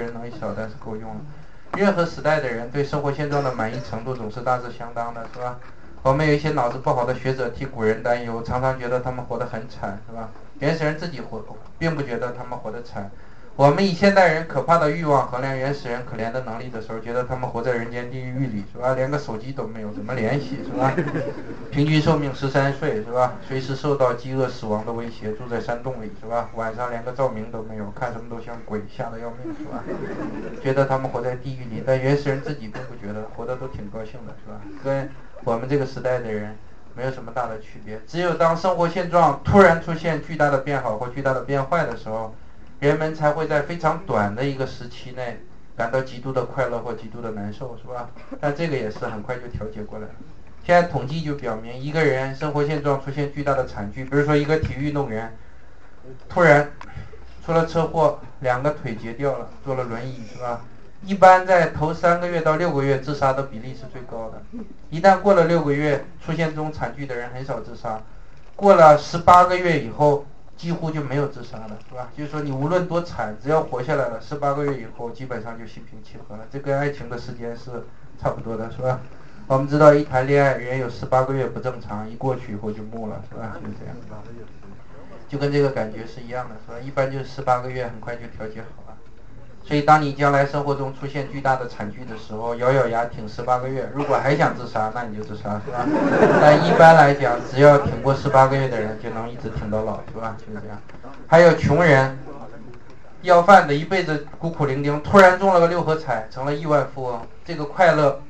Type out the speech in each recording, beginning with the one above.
人能力少，但是够用了。任何时代的人对生活现状的满意程度总是大致相当的，是吧？我们有一些脑子不好的学者替古人担忧，常常觉得他们活得很惨，是吧？原始人自己活，并不觉得他们活得惨。我们以现代人可怕的欲望衡量原始人可怜的能力的时候，觉得他们活在人间地狱里，是吧？连个手机都没有，怎么联系，是吧？平均寿命十三岁，是吧？随时受到饥饿死亡的威胁，住在山洞里，是吧？晚上连个照明都没有，看什么都像鬼，吓得要命，是吧？觉得他们活在地狱里，但原始人自己并不觉得，活得都挺高兴的，是吧？跟我们这个时代的人没有什么大的区别。只有当生活现状突然出现巨大的变好或巨大的变坏的时候。人们才会在非常短的一个时期内感到极度的快乐或极度的难受，是吧？但这个也是很快就调节过来了。现在统计就表明，一个人生活现状出现巨大的惨剧，比如说一个体育运动员突然出了车祸，两个腿截掉了，坐了轮椅，是吧？一般在头三个月到六个月，自杀的比例是最高的。一旦过了六个月，出现这种惨剧的人很少自杀。过了十八个月以后。几乎就没有自杀了，是吧？就是说你无论多惨，只要活下来了，十八个月以后基本上就心平气和了。这跟爱情的时间是差不多的，是吧？我们知道一谈恋爱，人有十八个月不正常，一过去以后就木了，是吧？就这样，就跟这个感觉是一样的，是吧？一般就是十八个月，很快就调节好。所以，当你将来生活中出现巨大的惨剧的时候，咬咬牙挺十八个月。如果还想自杀，那你就自杀，是吧？但一般来讲，只要挺过十八个月的人，就能一直挺到老，是吧？就是这样。还有穷人，要饭的，一辈子孤苦伶仃，突然中了个六合彩，成了亿万富翁，这个快乐，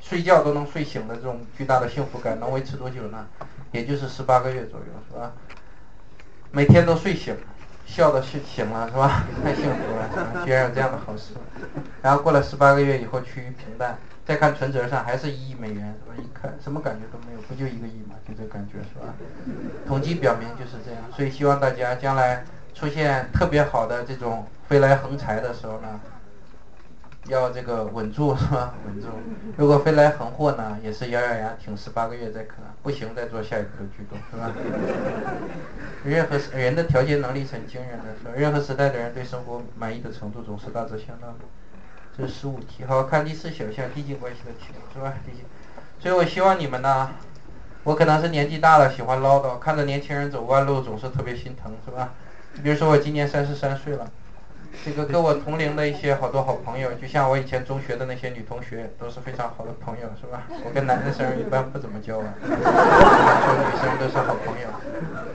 睡觉都能睡醒的这种巨大的幸福感，能维持多久呢？也就是十八个月左右，是吧？每天都睡醒。笑的是醒了是吧？太幸福了，居然有这样的好事。然后过了十八个月以后趋于平淡，再看存折上还是一亿美元，是吧？一看什么感觉都没有，不就一个亿嘛？就这感觉是吧？统计表明就是这样，所以希望大家将来出现特别好的这种飞来横财的时候呢。要这个稳住是吧？稳住。如果飞来横祸呢，也是咬咬牙挺十八个月再看，不行再做下一步的举动，是吧？任何人的调节能力是很惊人的，是吧？任何时代的人对生活满意的程度总是大致相当的。这是十五题，好看第四小项递进关系的题目，是吧？递进。所以我希望你们呢，我可能是年纪大了，喜欢唠叨，看着年轻人走弯路总是特别心疼，是吧？比如说我今年三十三岁了。这个跟我同龄的一些好多好朋友，就像我以前中学的那些女同学，都是非常好的朋友，是吧？我跟男生一般不怎么交往，说女生都是好朋友。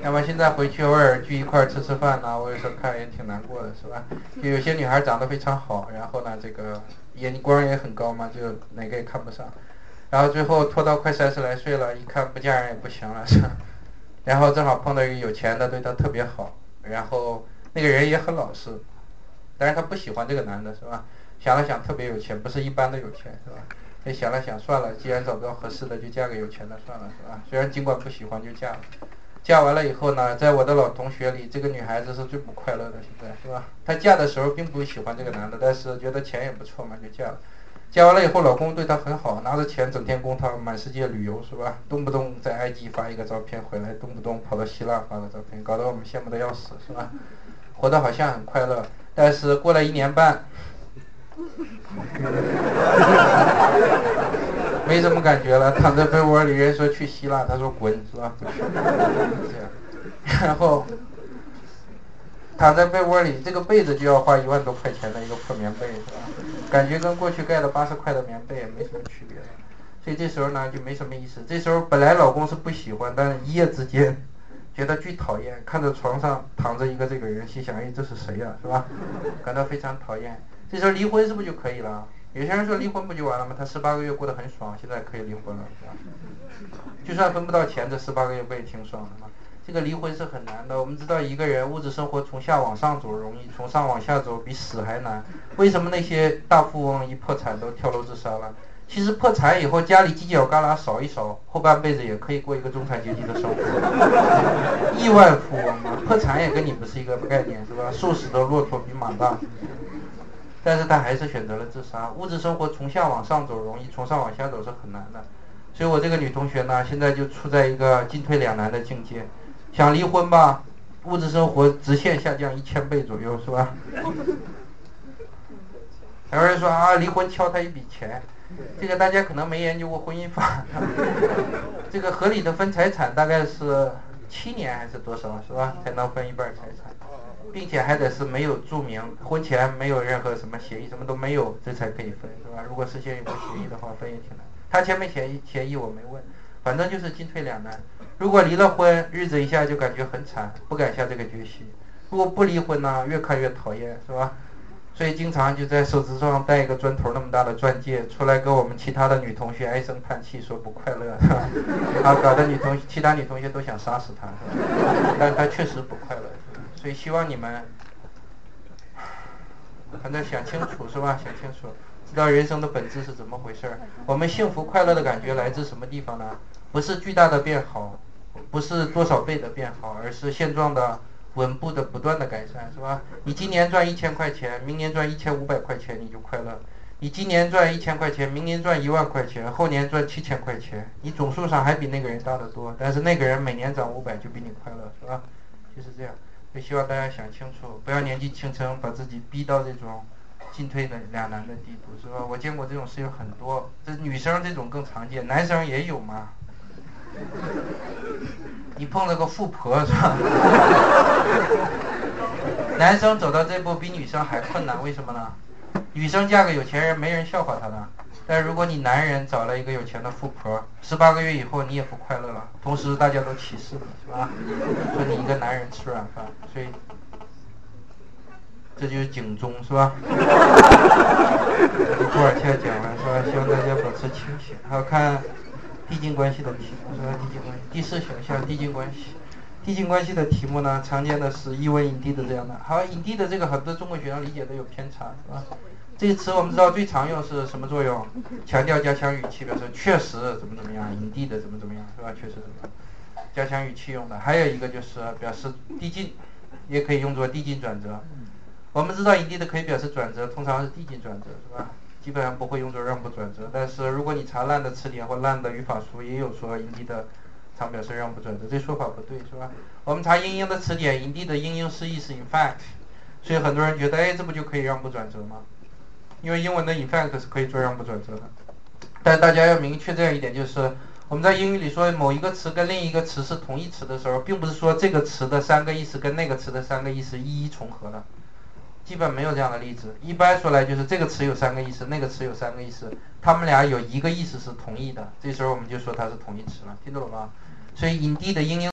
那么现在回去偶尔聚一块吃吃饭呢，我有时候看也挺难过的，是吧？就有些女孩长得非常好，然后呢，这个眼光也很高嘛，就哪个也看不上。然后最后拖到快三十来岁了，一看不嫁人也不行了，是吧？然后正好碰到一个有钱的，对她特别好，然后那个人也很老实。但是她不喜欢这个男的，是吧？想了想，特别有钱，不是一般的有钱，是吧？也想了想，算了，既然找不到合适的，就嫁个有钱的算了，是吧？虽然尽管不喜欢，就嫁了。嫁完了以后呢，在我的老同学里，这个女孩子是最不快乐的，现在是吧？她嫁的时候并不喜欢这个男的，但是觉得钱也不错嘛，就嫁了。嫁完了以后，老公对她很好，拿着钱整天供她满世界旅游，是吧？动不动在埃及发一个照片回来，动不动跑到希腊发个照片，搞得我们羡慕的要死，是吧？活得好像很快乐。但是过了一年半，没什么感觉了，躺在被窝里，人说去希腊，他说滚，是吧？不去，这样，然后躺在被窝里，这个被子就要花一万多块钱的一个破棉被，是吧？感觉跟过去盖了八十块的棉被也没什么区别了，所以这时候呢就没什么意思。这时候本来老公是不喜欢，但是一夜之间。觉得巨讨厌，看着床上躺着一个这个人，心想：哎，这是谁呀？是吧？感到非常讨厌。这时候离婚是不是就可以了？有些人说离婚不就完了吗？他十八个月过得很爽，现在可以离婚了，是吧？就算分不到钱，这十八个月不也挺爽的吗？这个离婚是很难的。我们知道，一个人物质生活从下往上走容易，从上往下走比死还难。为什么那些大富翁一破产都跳楼自杀了？其实破产以后，家里犄角旮旯扫一扫，后半辈子也可以过一个中产阶级的生活。亿万富翁嘛，破产也跟你不是一个概念，是吧？瘦死的骆驼比马大。但是他还是选择了自杀。物质生活从下往上走容易，从上往下走是很难的。所以我这个女同学呢，现在就处在一个进退两难的境界。想离婚吧，物质生活直线下降一千倍左右，是吧？有人说啊，离婚敲他一笔钱，这个大家可能没研究过婚姻法。这个合理的分财产大概是七年还是多少是吧？才能分一半财产，并且还得是没有注明婚前没有任何什么协议，什么都没有，这才可以分是吧？如果事先有过协议的话，分也挺难。他签没签？协议我没问，反正就是进退两难。如果离了婚，日子一下就感觉很惨，不敢下这个决心；如果不离婚呢，越看越讨厌，是吧？所以经常就在手指上戴一个砖头那么大的钻戒，出来跟我们其他的女同学唉声叹气，说不快乐，啊，搞得女同其他女同学都想杀死他，但他确实不快乐，所以希望你们，反正想清楚是吧？想清楚，知道人生的本质是怎么回事儿。我们幸福快乐的感觉来自什么地方呢？不是巨大的变好，不是多少倍的变好，而是现状的。稳步的不断的改善是吧？你今年赚一千块钱，明年赚一千五百块钱，你就快乐。你今年赚一千块钱，明年赚一万块钱，后年赚七千块钱，你总数上还比那个人大得多。但是那个人每年涨五百就比你快乐是吧？就是这样。就希望大家想清楚，不要年纪轻轻把自己逼到这种进退的两难的地步是吧？我见过这种事有很多，这女生这种更常见，男生也有嘛。你碰了个富婆是吧？男生走到这步比女生还困难，为什么呢？女生嫁个有钱人，没人笑话她的。但如果你男人找了一个有钱的富婆，十八个月以后你也不快乐了，同时大家都歧视你，是吧？说你一个男人吃软饭，所以这就是警钟，是吧？布尔切讲了，是吧？希望大家保持清醒，还要看。递进关系的题目是吧？递进关系第四选项递进关系，递进关系的题目呢，常见的是一文引递的这样的。好，引递的这个很多中国学生理解都有偏差，是吧？这个词我们知道最常用是什么作用？强调加强语气，表示确实怎么怎么样，引递的怎么怎么样，是吧？确实怎么，加强语气用的。还有一个就是表示递进，也可以用作递进转折。我们知道引递的可以表示转折，通常是递进转折，是吧？基本上不会用作让步转折，但是如果你查烂的词典或烂的语法书，也有说 indeed 的常表示让步转折，这说法不对，是吧？我们查英英的词典，indeed 的英英释义是 in fact，所以很多人觉得，哎，这不就可以让步转折吗？因为英文的 in fact 是可以做让步转折的。但大家要明确这样一点，就是我们在英语里说某一个词跟另一个词是同义词的时候，并不是说这个词的三个意思跟那个词的三个意思一一重合的。基本没有这样的例子。一般说来就是这个词有三个意思，那个词有三个意思，他们俩有一个意思是同意的，这时候我们就说它是同义词了，听懂了吗？所以引 d 的英英。